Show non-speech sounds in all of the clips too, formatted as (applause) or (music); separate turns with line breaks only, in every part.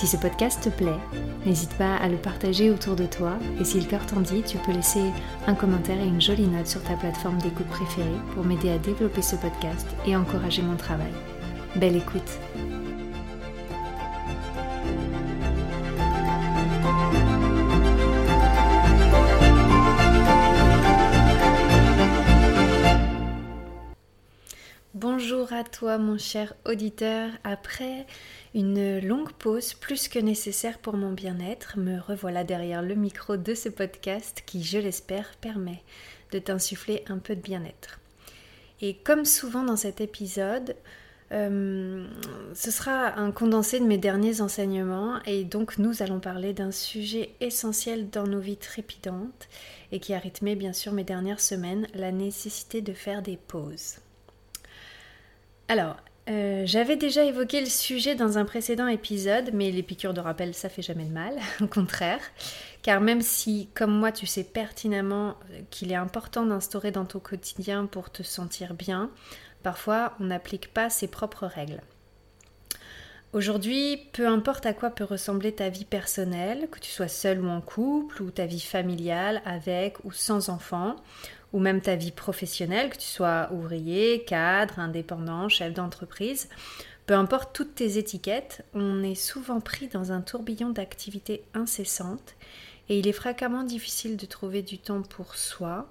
Si ce podcast te plaît, n'hésite pas à le partager autour de toi et si le cœur t'en dit, tu peux laisser un commentaire et une jolie note sur ta plateforme d'écoute préférée pour m'aider à développer ce podcast et encourager mon travail. Belle écoute Bonjour à toi mon cher auditeur. Après une longue pause plus que nécessaire pour mon bien-être, me revoilà derrière le micro de ce podcast qui, je l'espère, permet de t'insuffler un peu de bien-être. Et comme souvent dans cet épisode, euh, ce sera un condensé de mes derniers enseignements et donc nous allons parler d'un sujet essentiel dans nos vies trépidantes et qui a rythmé bien sûr mes dernières semaines, la nécessité de faire des pauses. Alors, euh, j'avais déjà évoqué le sujet dans un précédent épisode, mais les piqûres de rappel, ça fait jamais de mal, (laughs) au contraire. Car même si, comme moi, tu sais pertinemment qu'il est important d'instaurer dans ton quotidien pour te sentir bien, parfois on n'applique pas ses propres règles. Aujourd'hui, peu importe à quoi peut ressembler ta vie personnelle, que tu sois seul ou en couple, ou ta vie familiale avec ou sans enfant, ou même ta vie professionnelle, que tu sois ouvrier, cadre, indépendant, chef d'entreprise, peu importe toutes tes étiquettes, on est souvent pris dans un tourbillon d'activités incessantes et il est fréquemment difficile de trouver du temps pour soi.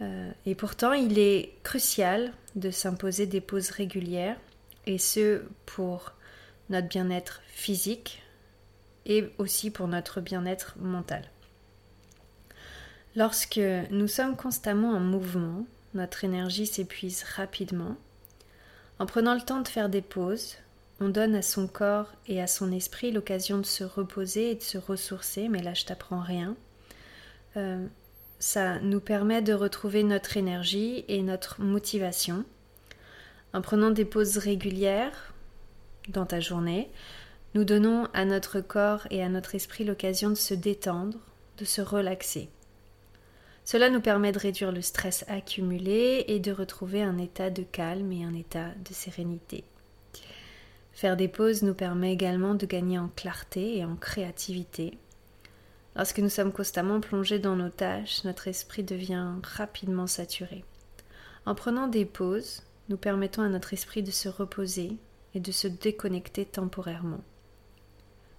Euh, et pourtant, il est crucial de s'imposer des pauses régulières et ce pour notre bien-être physique et aussi pour notre bien-être mental. Lorsque nous sommes constamment en mouvement, notre énergie s'épuise rapidement. En prenant le temps de faire des pauses, on donne à son corps et à son esprit l'occasion de se reposer et de se ressourcer, mais là je t'apprends rien. Euh, ça nous permet de retrouver notre énergie et notre motivation. En prenant des pauses régulières dans ta journée, nous donnons à notre corps et à notre esprit l'occasion de se détendre, de se relaxer. Cela nous permet de réduire le stress accumulé et de retrouver un état de calme et un état de sérénité. Faire des pauses nous permet également de gagner en clarté et en créativité. Lorsque nous sommes constamment plongés dans nos tâches, notre esprit devient rapidement saturé. En prenant des pauses, nous permettons à notre esprit de se reposer et de se déconnecter temporairement.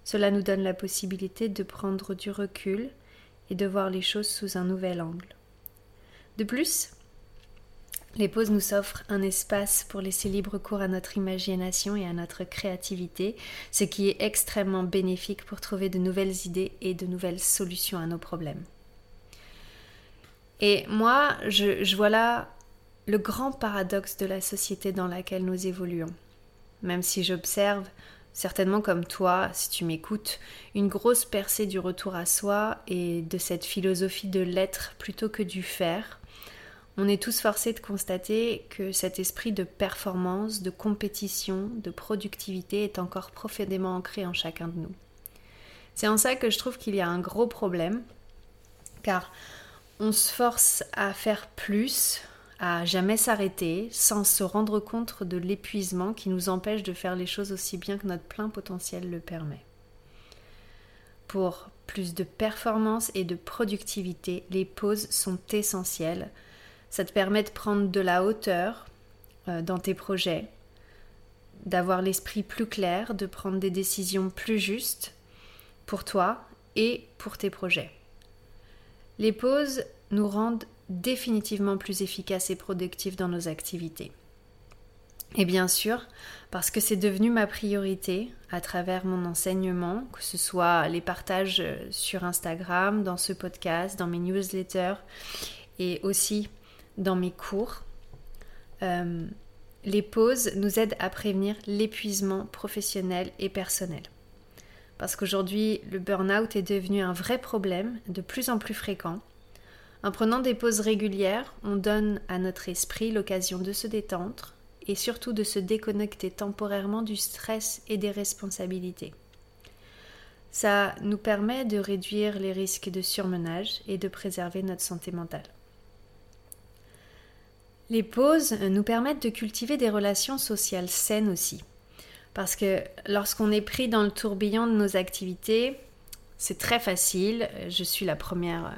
Cela nous donne la possibilité de prendre du recul et de voir les choses sous un nouvel angle. De plus, les pauses nous offrent un espace pour laisser libre cours à notre imagination et à notre créativité, ce qui est extrêmement bénéfique pour trouver de nouvelles idées et de nouvelles solutions à nos problèmes. Et moi, je, je vois là le grand paradoxe de la société dans laquelle nous évoluons. Même si j'observe certainement comme toi, si tu m'écoutes, une grosse percée du retour à soi et de cette philosophie de l'être plutôt que du faire. On est tous forcés de constater que cet esprit de performance, de compétition, de productivité est encore profondément ancré en chacun de nous. C'est en ça que je trouve qu'il y a un gros problème, car on se force à faire plus, à jamais s'arrêter sans se rendre compte de l'épuisement qui nous empêche de faire les choses aussi bien que notre plein potentiel le permet. Pour plus de performance et de productivité, les pauses sont essentielles. Ça te permet de prendre de la hauteur euh, dans tes projets, d'avoir l'esprit plus clair, de prendre des décisions plus justes pour toi et pour tes projets. Les pauses nous rendent définitivement plus efficaces et productifs dans nos activités. Et bien sûr, parce que c'est devenu ma priorité à travers mon enseignement, que ce soit les partages sur Instagram, dans ce podcast, dans mes newsletters et aussi dans mes cours, euh, les pauses nous aident à prévenir l'épuisement professionnel et personnel. Parce qu'aujourd'hui, le burn-out est devenu un vrai problème de plus en plus fréquent En prenant des pauses régulières, on donne à notre esprit l'occasion de se détendre et surtout de se déconnecter temporairement du stress et des responsabilités. Ça nous permet de réduire les risques de surmenage et de préserver notre santé mentale. Les pauses nous permettent de cultiver des relations sociales saines aussi. Parce que lorsqu'on est pris dans le tourbillon de nos activités, c'est très facile, je suis la première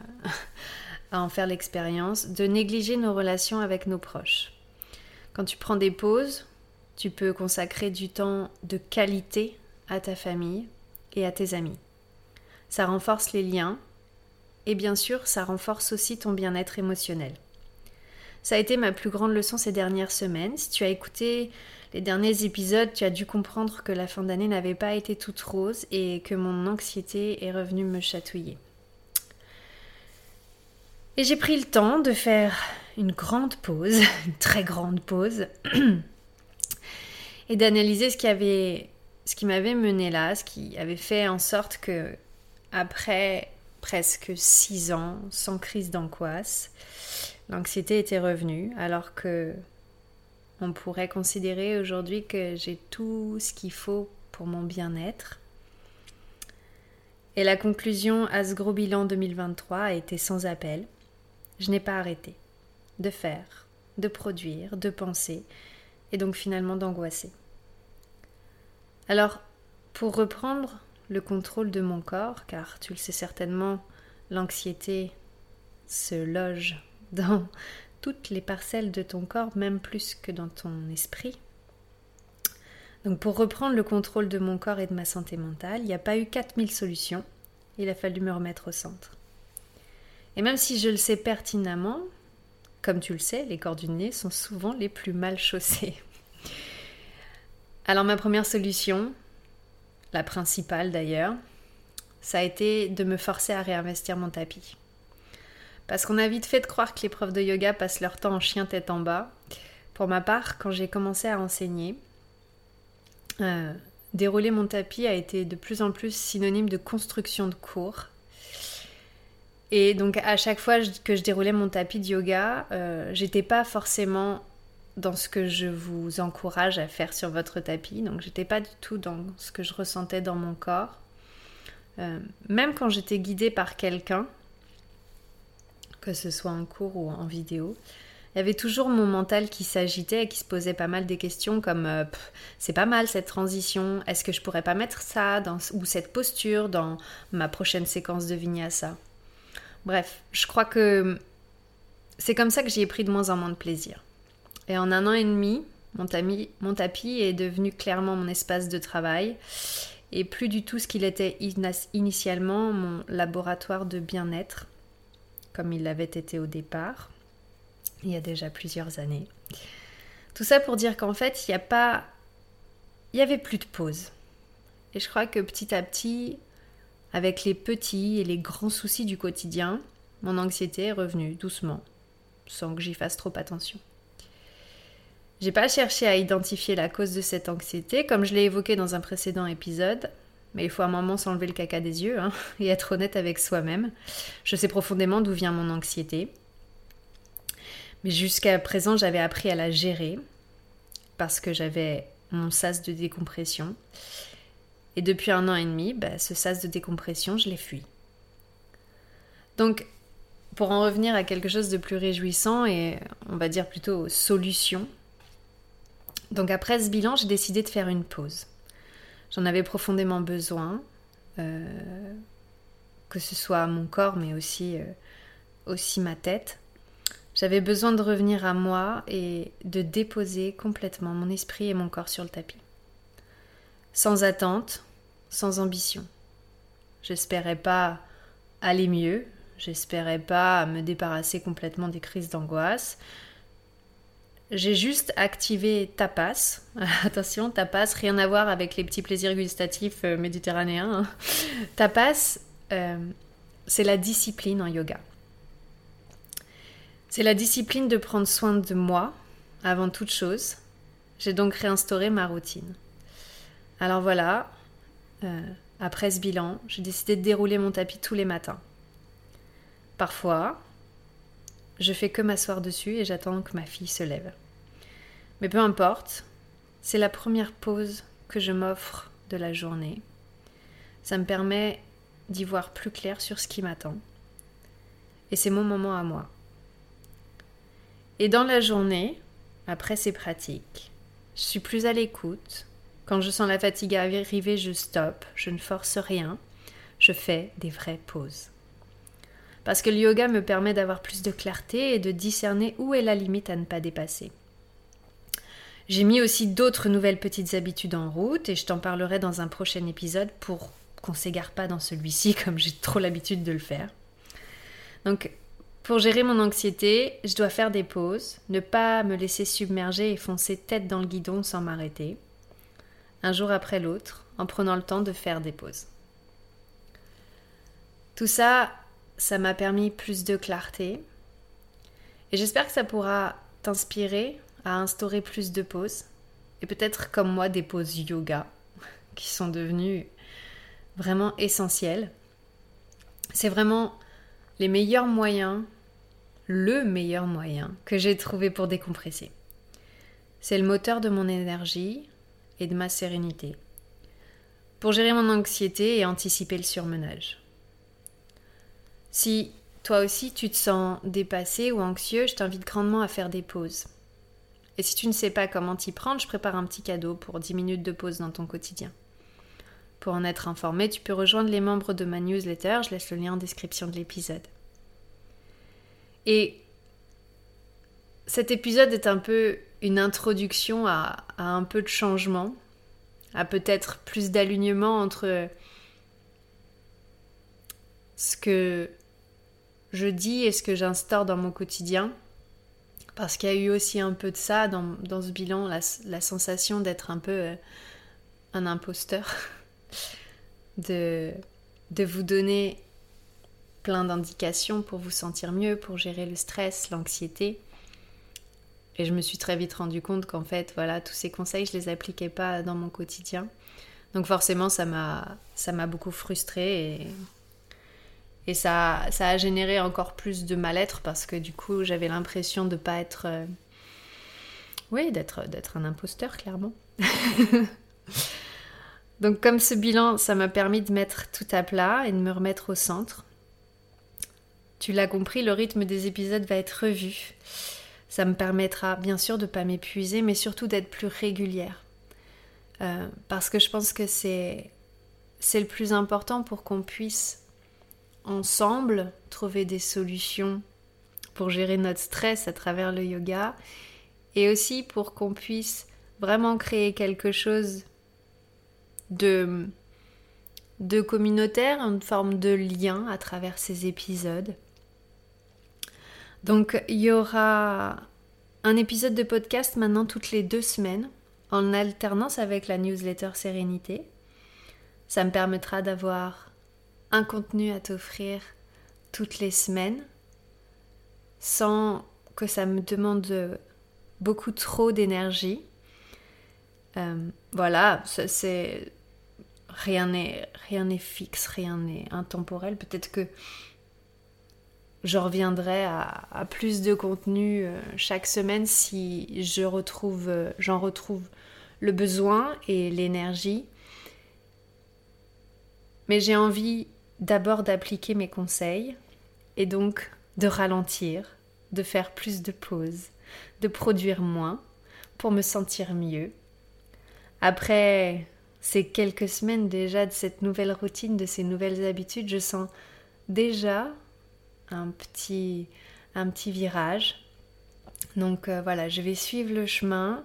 à en faire l'expérience, de négliger nos relations avec nos proches. Quand tu prends des pauses, tu peux consacrer du temps de qualité à ta famille et à tes amis. Ça renforce les liens et bien sûr, ça renforce aussi ton bien-être émotionnel. Ça a été ma plus grande leçon ces dernières semaines. Si tu as écouté les derniers épisodes, tu as dû comprendre que la fin d'année n'avait pas été toute rose et que mon anxiété est revenue me chatouiller. Et j'ai pris le temps de faire une grande pause, (laughs) une très grande pause, (clears throat) et d'analyser ce qui m'avait mené là, ce qui avait fait en sorte que, après presque six ans sans crise d'angoisse, l'anxiété était revenue, alors que on pourrait considérer aujourd'hui que j'ai tout ce qu'il faut pour mon bien-être. Et la conclusion à ce gros bilan 2023 a été sans appel je n'ai pas arrêté de faire, de produire, de penser, et donc finalement d'angoisser. Alors, pour reprendre le contrôle de mon corps, car tu le sais certainement, l'anxiété se loge dans toutes les parcelles de ton corps, même plus que dans ton esprit. Donc pour reprendre le contrôle de mon corps et de ma santé mentale, il n'y a pas eu 4000 solutions, il a fallu me remettre au centre. Et même si je le sais pertinemment, comme tu le sais, les cordonniers sont souvent les plus mal chaussés. Alors ma première solution, la principale d'ailleurs, ça a été de me forcer à réinvestir mon tapis. Parce qu'on a vite fait de croire que les profs de yoga passent leur temps en chien tête en bas. Pour ma part, quand j'ai commencé à enseigner, euh, dérouler mon tapis a été de plus en plus synonyme de construction de cours et donc à chaque fois que je déroulais mon tapis de yoga, euh, j'étais pas forcément dans ce que je vous encourage à faire sur votre tapis. Donc j'étais pas du tout dans ce que je ressentais dans mon corps. Euh, même quand j'étais guidée par quelqu'un, que ce soit en cours ou en vidéo, il y avait toujours mon mental qui s'agitait et qui se posait pas mal des questions comme euh, c'est pas mal cette transition, est-ce que je pourrais pas mettre ça dans, ou cette posture dans ma prochaine séquence de vinyasa? Bref, je crois que c'est comme ça que j'y ai pris de moins en moins de plaisir. Et en un an et demi, mon, tapis est devenu clairement mon espace de travail et plus du tout ce qu'il était initialement mon laboratoire de bien-être, comme il l'avait été au départ, il y a déjà plusieurs années. Tout ça pour dire qu'en fait, il n'y a pas. Il n'y avait plus de pause. Et je crois que petit à petit, avec les petits et les grands soucis du quotidien, mon anxiété est revenue doucement, sans que j'y fasse trop attention. J'ai pas cherché à identifier la cause de cette anxiété, comme je l'ai évoqué dans un précédent épisode, mais il faut un moment s'enlever le caca des yeux hein, (laughs) et être honnête avec soi-même. Je sais profondément d'où vient mon anxiété. Mais jusqu'à présent, j'avais appris à la gérer parce que j'avais mon sas de décompression et depuis un an et demi, bah, ce sas de décompression, je l'ai fui. Donc, pour en revenir à quelque chose de plus réjouissant et on va dire plutôt solution, donc après ce bilan, j'ai décidé de faire une pause. J'en avais profondément besoin, euh, que ce soit mon corps, mais aussi, euh, aussi ma tête. J'avais besoin de revenir à moi et de déposer complètement mon esprit et mon corps sur le tapis. Sans attente, sans ambition. J'espérais pas aller mieux, j'espérais pas me débarrasser complètement des crises d'angoisse. J'ai juste activé tapas. (laughs) Attention, tapas, rien à voir avec les petits plaisirs gustatifs euh, méditerranéens. Hein. Tapas, euh, c'est la discipline en yoga. C'est la discipline de prendre soin de moi avant toute chose. J'ai donc réinstauré ma routine. Alors voilà, euh, après ce bilan, j'ai décidé de dérouler mon tapis tous les matins. Parfois, je fais que m'asseoir dessus et j'attends que ma fille se lève. Mais peu importe, c'est la première pause que je m'offre de la journée. Ça me permet d'y voir plus clair sur ce qui m'attend. Et c'est mon moment à moi. Et dans la journée, après ces pratiques, je suis plus à l'écoute. Quand je sens la fatigue arriver, je stoppe, je ne force rien, je fais des vraies pauses. Parce que le yoga me permet d'avoir plus de clarté et de discerner où est la limite à ne pas dépasser. J'ai mis aussi d'autres nouvelles petites habitudes en route et je t'en parlerai dans un prochain épisode pour qu'on s'égare pas dans celui-ci (laughs) comme j'ai trop l'habitude de le faire. Donc pour gérer mon anxiété, je dois faire des pauses, ne pas me laisser submerger et foncer tête dans le guidon sans m'arrêter, un jour après l'autre, en prenant le temps de faire des pauses. Tout ça, ça m'a permis plus de clarté, et j'espère que ça pourra t'inspirer à instaurer plus de pauses, et peut-être comme moi des pauses yoga, (laughs) qui sont devenues vraiment essentielles. C'est vraiment les meilleurs moyens le meilleur moyen que j'ai trouvé pour décompresser. C'est le moteur de mon énergie et de ma sérénité, pour gérer mon anxiété et anticiper le surmenage. Si toi aussi tu te sens dépassé ou anxieux, je t'invite grandement à faire des pauses. Et si tu ne sais pas comment t'y prendre, je prépare un petit cadeau pour 10 minutes de pause dans ton quotidien. Pour en être informé, tu peux rejoindre les membres de ma newsletter, je laisse le lien en description de l'épisode. Et cet épisode est un peu une introduction à, un peu de changement, à peut-être plus d'alignement entre ce que je dis et ce que j'instaure dans mon quotidien. Parce qu'il y a eu aussi un peu de ça dans, ce bilan, la, la sensation d'être un peu euh, un imposteur, (laughs) de, de vous donner plein d'indications pour vous sentir mieux, pour gérer le stress, l'anxiété. Et je me suis très vite rendu compte qu'en fait, voilà, tous ces conseils, je les appliquais pas dans mon quotidien. Donc forcément, ça m'a, ça m'a beaucoup frustrée et, ça, ça a généré encore plus de mal-être parce que du coup, j'avais l'impression de pas être, euh, oui, d'être, d'être un imposteur clairement. (laughs) Donc comme ce bilan, ça m'a permis de mettre tout à plat et de me remettre au centre. Tu l'as compris, le rythme des épisodes va être revu. Ça me permettra bien sûr de ne pas m'épuiser, mais surtout d'être plus régulière. Euh, parce que je pense que c'est, le plus important pour qu'on puisse ensemble trouver des solutions pour gérer notre stress à travers le yoga et aussi pour qu'on puisse vraiment créer quelque chose de, de communautaire, une forme de lien à travers ces épisodes. Donc il y aura un épisode de podcast maintenant toutes les deux semaines, en alternance avec la newsletter Sérénité. Ça me permettra d'avoir un contenu à t'offrir toutes les semaines, sans que ça me demande beaucoup trop d'énergie. Euh, voilà, c'est rien n'est rien n'est fixe, rien n'est intemporel. Peut-être que je reviendrai à, plus de contenu euh, chaque semaine si je retrouve, euh, j'en retrouve le besoin et l'énergie. Mais j'ai envie d'abord d'appliquer mes conseils et donc de ralentir, de faire plus de pauses, de produire moins pour me sentir mieux. Après ces quelques semaines déjà de cette nouvelle routine, de ces nouvelles habitudes, je sens déjà un petit, un petit virage. Donc euh, voilà, je vais suivre le chemin,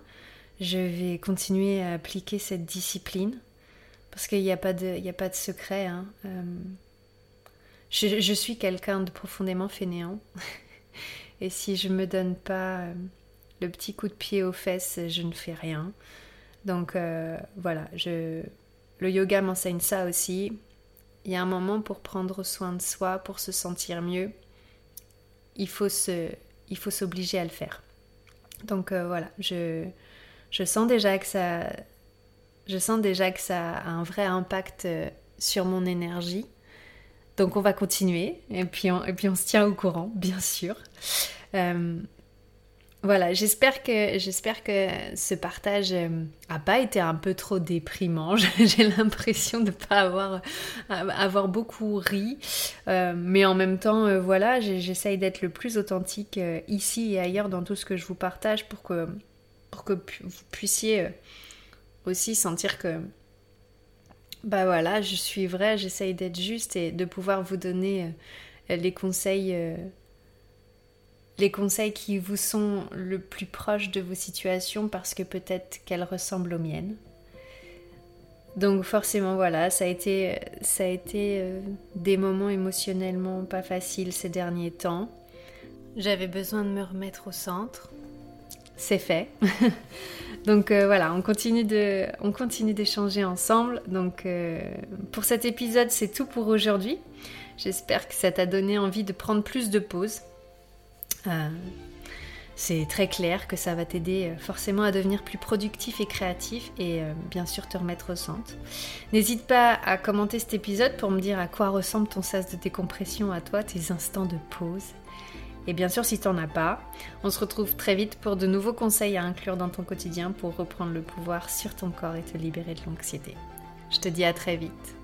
je vais continuer à appliquer cette discipline, parce qu'il n'y a, pas de, a pas de secret. Hein. Euh, je, suis quelqu'un de profondément fainéant, (laughs) et si je me donne pas euh, le petit coup de pied aux fesses, je ne fais rien. Donc voilà, je, le yoga m'enseigne ça aussi il y a un moment pour prendre soin de soi, pour se sentir mieux. Il faut se, il faut s'obliger à le faire. Donc euh, voilà, je, je sens déjà que ça, je sens déjà que ça a un vrai impact euh, sur mon énergie. Donc on va continuer et puis on, et puis on se tient au courant, bien sûr. Voilà, j'espère que ce partage euh, a pas été un peu trop déprimant. (laughs) J'ai l'impression de pas avoir avoir beaucoup ri, euh, mais en même temps, euh, voilà, j'essaye d'être le plus authentique ici et ailleurs dans tout ce que je vous partage pour que pour que vous puissiez aussi sentir que bah voilà, je suis vrai, j'essaye d'être juste et de pouvoir vous donner les conseils les conseils qui vous sont le plus proches de vos situations parce que peut-être qu'elles ressemblent aux miennes. Donc forcément voilà, ça a été, ça a été euh, des moments émotionnellement pas faciles ces derniers temps. J'avais besoin de me remettre au centre. C'est fait. (laughs) Donc euh, voilà, on continue de, on continue d'échanger ensemble. Donc euh, pour cet épisode, c'est tout pour aujourd'hui. J'espère que ça t'a donné envie de prendre plus de pauses euh, c'est très clair que ça va t'aider euh, forcément à devenir plus productif et créatif et euh, bien sûr te remettre au centre. N'hésite pas à commenter cet épisode pour me dire à quoi ressemble ton sas de décompression à toi, tes instants de pause. Et bien sûr, si t'en as pas, on se retrouve très vite pour de nouveaux conseils à inclure dans ton quotidien pour reprendre le pouvoir sur ton corps et te libérer de l'anxiété. Je te dis à très vite.